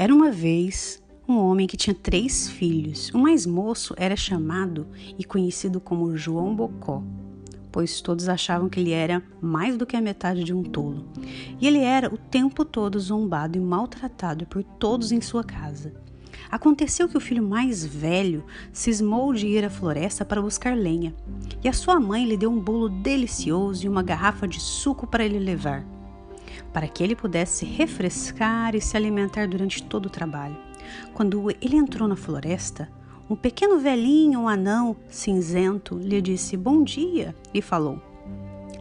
Era uma vez um homem que tinha três filhos. O mais moço era chamado e conhecido como João Bocó, pois todos achavam que ele era mais do que a metade de um tolo. E ele era o tempo todo zombado e maltratado por todos em sua casa. Aconteceu que o filho mais velho cismou de ir à floresta para buscar lenha, e a sua mãe lhe deu um bolo delicioso e uma garrafa de suco para ele levar para que ele pudesse refrescar e se alimentar durante todo o trabalho. Quando ele entrou na floresta, um pequeno velhinho, um anão cinzento, lhe disse bom dia e falou: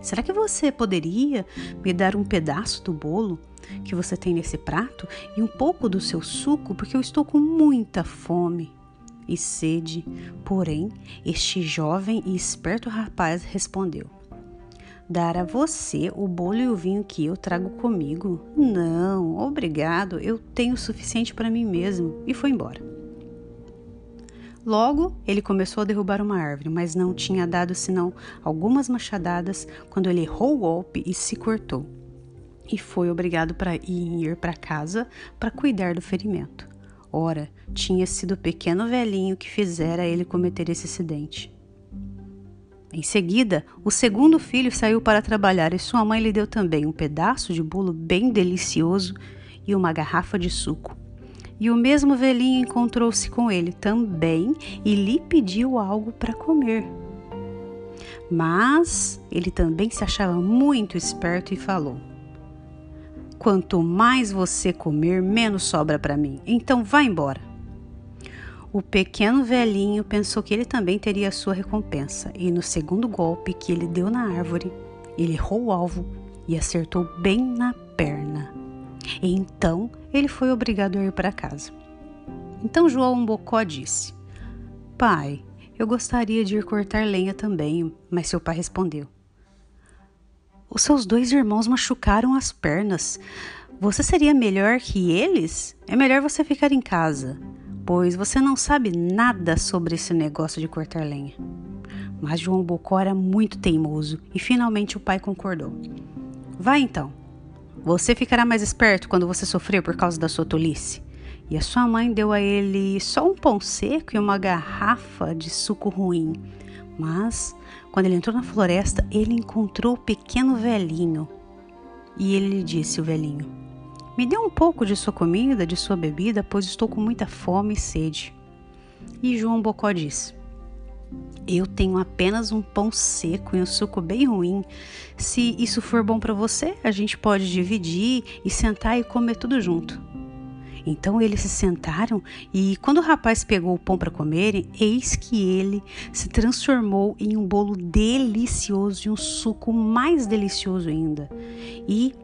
Será que você poderia me dar um pedaço do bolo que você tem nesse prato e um pouco do seu suco, porque eu estou com muita fome e sede? Porém, este jovem e esperto rapaz respondeu: dar a você o bolo e o vinho que eu trago comigo? Não, obrigado, eu tenho o suficiente para mim mesmo. E foi embora. Logo, ele começou a derrubar uma árvore, mas não tinha dado senão algumas machadadas quando ele errou o golpe e se cortou. E foi obrigado para ir para casa para cuidar do ferimento. Ora, tinha sido o pequeno velhinho que fizera ele cometer esse acidente. Em seguida, o segundo filho saiu para trabalhar e sua mãe lhe deu também um pedaço de bolo bem delicioso e uma garrafa de suco. E o mesmo velhinho encontrou-se com ele também e lhe pediu algo para comer. Mas ele também se achava muito esperto e falou: Quanto mais você comer, menos sobra para mim. Então vá embora. O pequeno velhinho pensou que ele também teria sua recompensa, e no segundo golpe que ele deu na árvore, ele errou o alvo e acertou bem na perna. E então ele foi obrigado a ir para casa. Então João Bocó disse: Pai, eu gostaria de ir cortar lenha também, mas seu pai respondeu: Os seus dois irmãos machucaram as pernas. Você seria melhor que eles? É melhor você ficar em casa pois você não sabe nada sobre esse negócio de cortar lenha. Mas João Bocó era muito teimoso e finalmente o pai concordou. Vai então. Você ficará mais esperto quando você sofrer por causa da sua tolice. E a sua mãe deu a ele só um pão seco e uma garrafa de suco ruim. Mas, quando ele entrou na floresta, ele encontrou o pequeno velhinho. E ele lhe disse: O velhinho, me dê um pouco de sua comida, de sua bebida, pois estou com muita fome e sede. E João Bocó disse: Eu tenho apenas um pão seco e um suco bem ruim. Se isso for bom para você, a gente pode dividir e sentar e comer tudo junto. Então eles se sentaram e, quando o rapaz pegou o pão para comer, eis que ele se transformou em um bolo delicioso e um suco mais delicioso ainda. E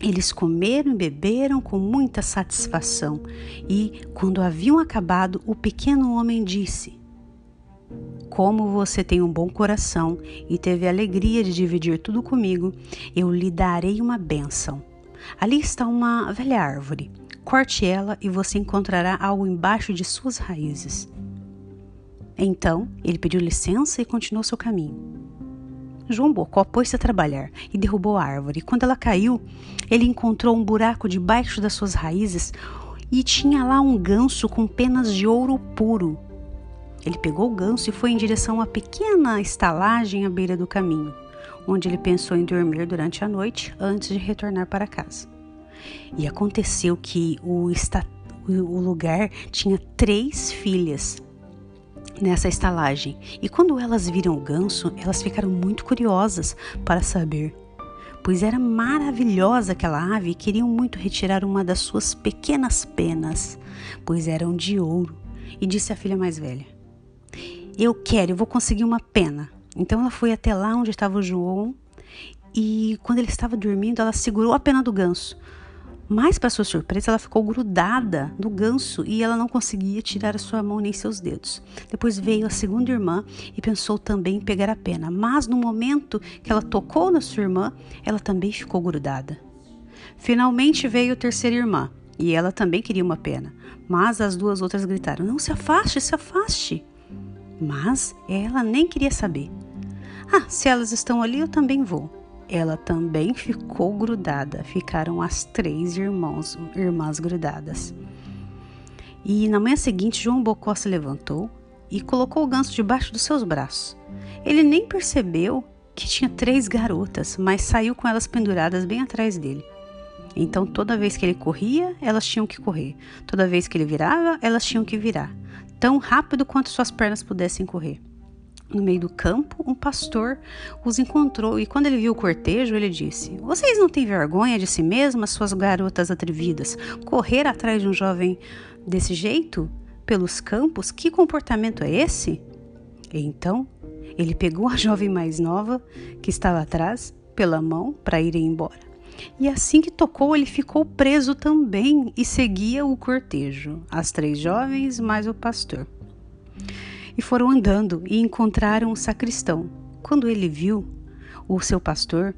eles comeram e beberam com muita satisfação, e, quando haviam acabado, o pequeno homem disse: Como você tem um bom coração e teve a alegria de dividir tudo comigo, eu lhe darei uma bênção. Ali está uma velha árvore. Corte ela e você encontrará algo embaixo de suas raízes. Então ele pediu licença e continuou seu caminho. João Bocó pôs-se a trabalhar e derrubou a árvore. Quando ela caiu, ele encontrou um buraco debaixo das suas raízes e tinha lá um ganso com penas de ouro puro. Ele pegou o ganso e foi em direção a uma pequena estalagem à beira do caminho, onde ele pensou em dormir durante a noite antes de retornar para casa. E aconteceu que o, esta, o lugar tinha três filhas nessa estalagem. E quando elas viram o ganso, elas ficaram muito curiosas para saber, pois era maravilhosa aquela ave e queriam muito retirar uma das suas pequenas penas, pois eram de ouro. E disse a filha mais velha: Eu quero, eu vou conseguir uma pena. Então ela foi até lá onde estava o João e quando ele estava dormindo, ela segurou a pena do ganso. Mas, para sua surpresa, ela ficou grudada no ganso e ela não conseguia tirar a sua mão nem seus dedos. Depois veio a segunda irmã e pensou também em pegar a pena, mas no momento que ela tocou na sua irmã, ela também ficou grudada. Finalmente veio a terceira irmã e ela também queria uma pena, mas as duas outras gritaram: Não se afaste, se afaste. Mas ela nem queria saber. Ah, se elas estão ali, eu também vou. Ela também ficou grudada. Ficaram as três irmãos, irmãs grudadas. E na manhã seguinte, João Bocó se levantou e colocou o ganso debaixo dos seus braços. Ele nem percebeu que tinha três garotas, mas saiu com elas penduradas bem atrás dele. Então, toda vez que ele corria, elas tinham que correr. Toda vez que ele virava, elas tinham que virar, tão rápido quanto suas pernas pudessem correr. No meio do campo, um pastor os encontrou e, quando ele viu o cortejo, ele disse: Vocês não têm vergonha de si mesmas, suas garotas atrevidas, correr atrás de um jovem desse jeito? Pelos campos? Que comportamento é esse? então, ele pegou a jovem mais nova, que estava atrás, pela mão para ir embora. E assim que tocou, ele ficou preso também e seguia o cortejo, as três jovens mais o pastor e foram andando e encontraram o sacristão. Quando ele viu o seu pastor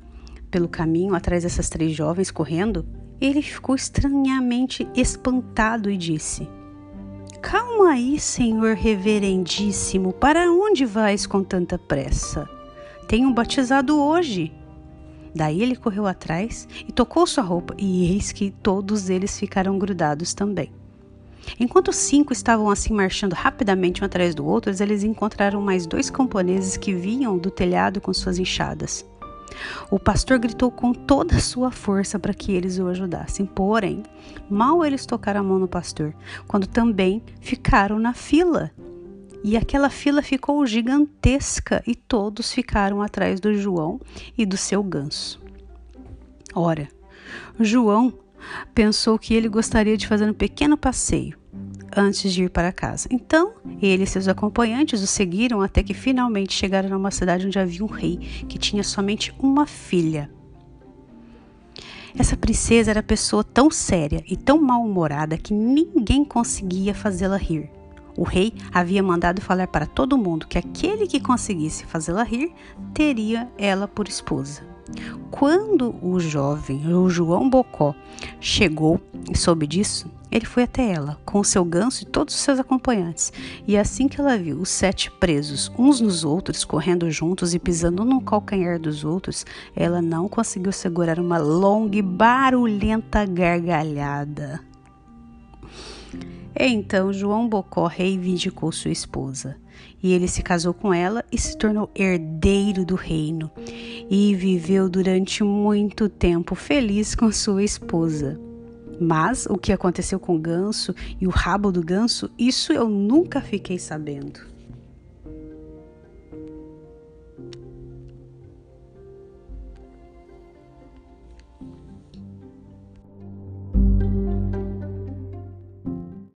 pelo caminho atrás dessas três jovens correndo, ele ficou estranhamente espantado e disse: Calma aí, senhor reverendíssimo, para onde vais com tanta pressa? Tenho batizado hoje. Daí ele correu atrás e tocou sua roupa, e eis que todos eles ficaram grudados também. Enquanto os cinco estavam assim marchando rapidamente um atrás do outro, eles encontraram mais dois camponeses que vinham do telhado com suas enxadas. O pastor gritou com toda a sua força para que eles o ajudassem. Porém, mal eles tocaram a mão no pastor, quando também ficaram na fila. E aquela fila ficou gigantesca e todos ficaram atrás do João e do seu ganso. Ora, João pensou que ele gostaria de fazer um pequeno passeio antes de ir para casa. Então, ele e seus acompanhantes o seguiram até que finalmente chegaram numa cidade onde havia um rei que tinha somente uma filha. Essa princesa era pessoa tão séria e tão mal-humorada que ninguém conseguia fazê-la rir. O rei havia mandado falar para todo mundo que aquele que conseguisse fazê-la rir teria ela por esposa. Quando o jovem, o João Bocó, chegou e soube disso, ele foi até ela, com o seu ganso e todos os seus acompanhantes. E assim que ela viu os sete presos, uns nos outros, correndo juntos e pisando no calcanhar dos outros, ela não conseguiu segurar uma longa e barulhenta gargalhada. Então João Bocó reivindicou sua esposa, e ele se casou com ela e se tornou herdeiro do reino, e viveu durante muito tempo feliz com sua esposa. Mas o que aconteceu com o ganso e o rabo do ganso, isso eu nunca fiquei sabendo.